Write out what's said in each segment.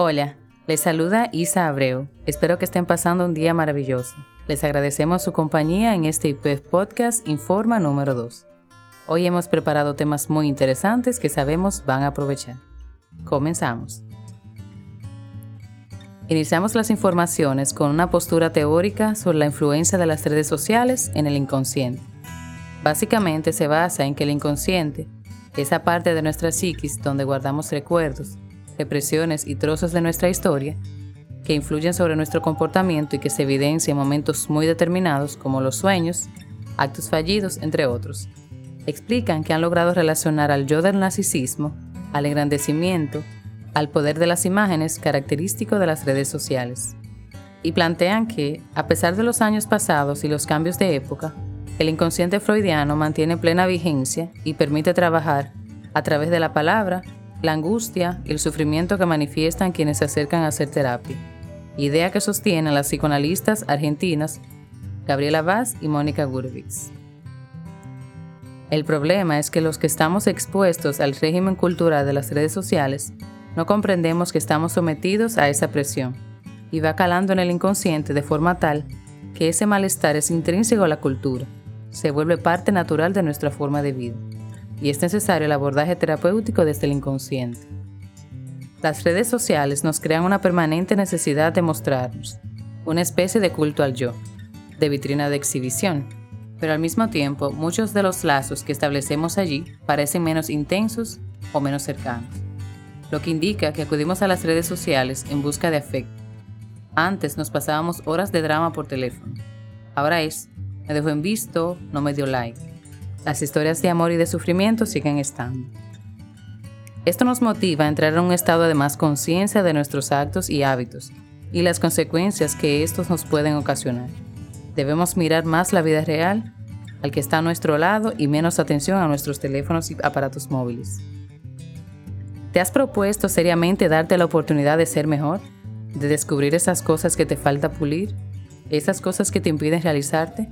Hola, les saluda Isa Abreu. Espero que estén pasando un día maravilloso. Les agradecemos su compañía en este IPEF Podcast Informa número 2. Hoy hemos preparado temas muy interesantes que sabemos van a aprovechar. Comenzamos. Iniciamos las informaciones con una postura teórica sobre la influencia de las redes sociales en el inconsciente. Básicamente se basa en que el inconsciente, esa parte de nuestra psiquis donde guardamos recuerdos, represiones y trozos de nuestra historia que influyen sobre nuestro comportamiento y que se evidencian en momentos muy determinados como los sueños, actos fallidos, entre otros. Explican que han logrado relacionar al yo del narcisismo, al engrandecimiento, al poder de las imágenes característico de las redes sociales. Y plantean que, a pesar de los años pasados y los cambios de época, el inconsciente freudiano mantiene plena vigencia y permite trabajar, a través de la palabra, la angustia y el sufrimiento que manifiestan quienes se acercan a hacer terapia, idea que sostienen las psicoanalistas argentinas Gabriela Vaz y Mónica Gurvitz. El problema es que los que estamos expuestos al régimen cultural de las redes sociales no comprendemos que estamos sometidos a esa presión y va calando en el inconsciente de forma tal que ese malestar es intrínseco a la cultura, se vuelve parte natural de nuestra forma de vida y es necesario el abordaje terapéutico desde el inconsciente. Las redes sociales nos crean una permanente necesidad de mostrarnos, una especie de culto al yo, de vitrina de exhibición, pero al mismo tiempo muchos de los lazos que establecemos allí parecen menos intensos o menos cercanos, lo que indica que acudimos a las redes sociales en busca de afecto. Antes nos pasábamos horas de drama por teléfono, ahora es, me dejó en visto, no me dio like las historias de amor y de sufrimiento siguen estando. Esto nos motiva a entrar en un estado de más conciencia de nuestros actos y hábitos y las consecuencias que estos nos pueden ocasionar. Debemos mirar más la vida real, al que está a nuestro lado y menos atención a nuestros teléfonos y aparatos móviles. ¿Te has propuesto seriamente darte la oportunidad de ser mejor? ¿De descubrir esas cosas que te falta pulir? ¿Esas cosas que te impiden realizarte?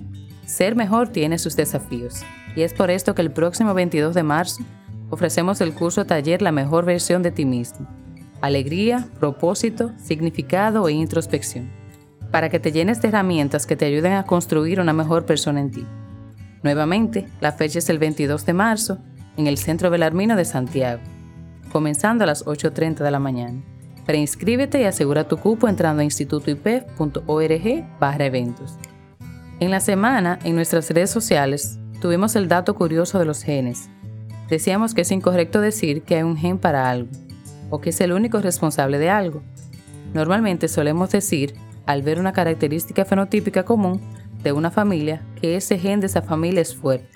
Ser mejor tiene sus desafíos y es por esto que el próximo 22 de marzo ofrecemos el curso taller La mejor versión de ti mismo. Alegría, propósito, significado e introspección. Para que te llenes de herramientas que te ayuden a construir una mejor persona en ti. Nuevamente, la fecha es el 22 de marzo en el Centro Belarmino de Santiago, comenzando a las 8.30 de la mañana. Preinscríbete y asegura tu cupo entrando a institutoipef.org barra eventos. En la semana, en nuestras redes sociales, tuvimos el dato curioso de los genes. Decíamos que es incorrecto decir que hay un gen para algo, o que es el único responsable de algo. Normalmente solemos decir, al ver una característica fenotípica común de una familia, que ese gen de esa familia es fuerte.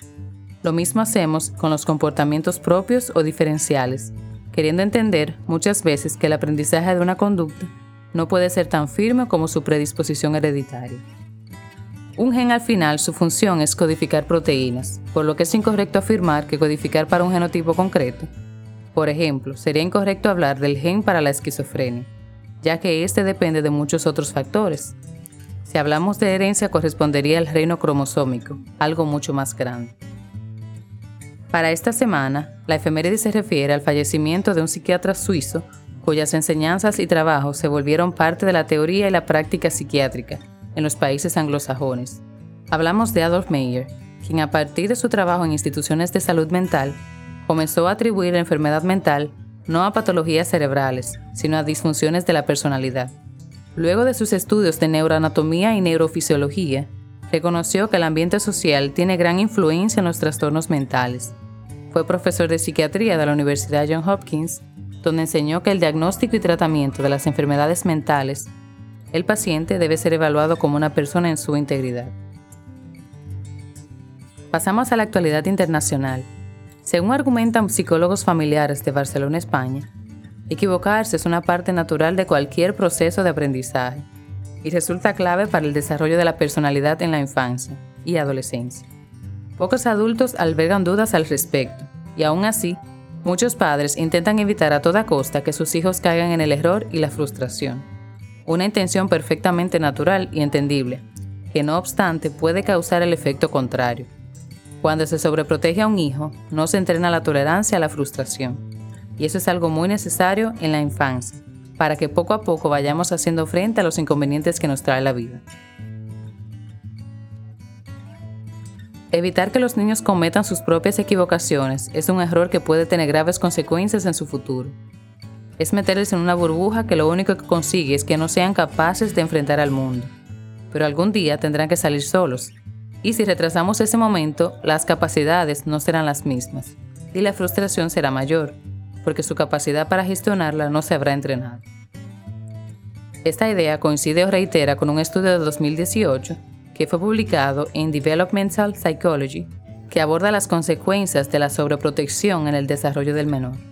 Lo mismo hacemos con los comportamientos propios o diferenciales, queriendo entender muchas veces que el aprendizaje de una conducta no puede ser tan firme como su predisposición hereditaria. Un gen al final su función es codificar proteínas, por lo que es incorrecto afirmar que codificar para un genotipo concreto. Por ejemplo, sería incorrecto hablar del gen para la esquizofrenia, ya que este depende de muchos otros factores. Si hablamos de herencia correspondería al reino cromosómico, algo mucho más grande. Para esta semana, la efeméride se refiere al fallecimiento de un psiquiatra suizo cuyas enseñanzas y trabajos se volvieron parte de la teoría y la práctica psiquiátrica en los países anglosajones. Hablamos de Adolf Meyer, quien a partir de su trabajo en instituciones de salud mental, comenzó a atribuir la enfermedad mental no a patologías cerebrales, sino a disfunciones de la personalidad. Luego de sus estudios de neuroanatomía y neurofisiología, reconoció que el ambiente social tiene gran influencia en los trastornos mentales. Fue profesor de psiquiatría de la Universidad Johns Hopkins, donde enseñó que el diagnóstico y tratamiento de las enfermedades mentales el paciente debe ser evaluado como una persona en su integridad. Pasamos a la actualidad internacional. Según argumentan psicólogos familiares de Barcelona, España, equivocarse es una parte natural de cualquier proceso de aprendizaje y resulta clave para el desarrollo de la personalidad en la infancia y adolescencia. Pocos adultos albergan dudas al respecto y aún así, muchos padres intentan evitar a toda costa que sus hijos caigan en el error y la frustración una intención perfectamente natural y entendible, que no obstante puede causar el efecto contrario. Cuando se sobreprotege a un hijo, no se entrena la tolerancia a la frustración, y eso es algo muy necesario en la infancia, para que poco a poco vayamos haciendo frente a los inconvenientes que nos trae la vida. Evitar que los niños cometan sus propias equivocaciones es un error que puede tener graves consecuencias en su futuro. Es meterles en una burbuja que lo único que consigue es que no sean capaces de enfrentar al mundo. Pero algún día tendrán que salir solos. Y si retrasamos ese momento, las capacidades no serán las mismas y la frustración será mayor, porque su capacidad para gestionarla no se habrá entrenado. Esta idea coincide o reitera con un estudio de 2018 que fue publicado en Developmental Psychology, que aborda las consecuencias de la sobreprotección en el desarrollo del menor.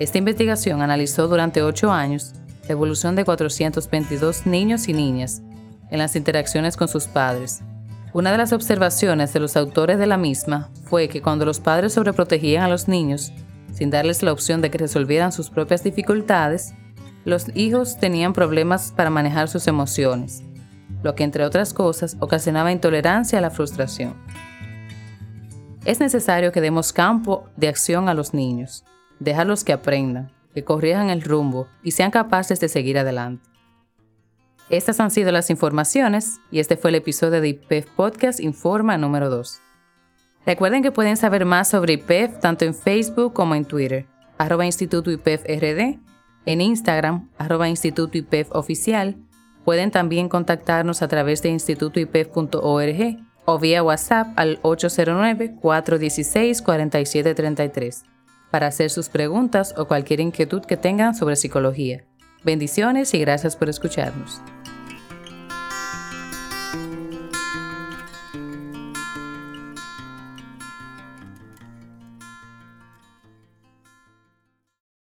Esta investigación analizó durante ocho años la evolución de 422 niños y niñas en las interacciones con sus padres. Una de las observaciones de los autores de la misma fue que cuando los padres sobreprotegían a los niños, sin darles la opción de que resolvieran sus propias dificultades, los hijos tenían problemas para manejar sus emociones, lo que entre otras cosas ocasionaba intolerancia a la frustración. Es necesario que demos campo de acción a los niños, dejarlos que aprendan, que corrijan el rumbo y sean capaces de seguir adelante. Estas han sido las informaciones y este fue el episodio de IPEF Podcast Informa número 2. Recuerden que pueden saber más sobre IPEF tanto en Facebook como en Twitter, arroba Instituto IPEF RD, en Instagram, arroba Instituto IPEF Oficial. Pueden también contactarnos a través de institutoipef.org o vía WhatsApp al 809-416-4733 para hacer sus preguntas o cualquier inquietud que tengan sobre psicología. Bendiciones y gracias por escucharnos.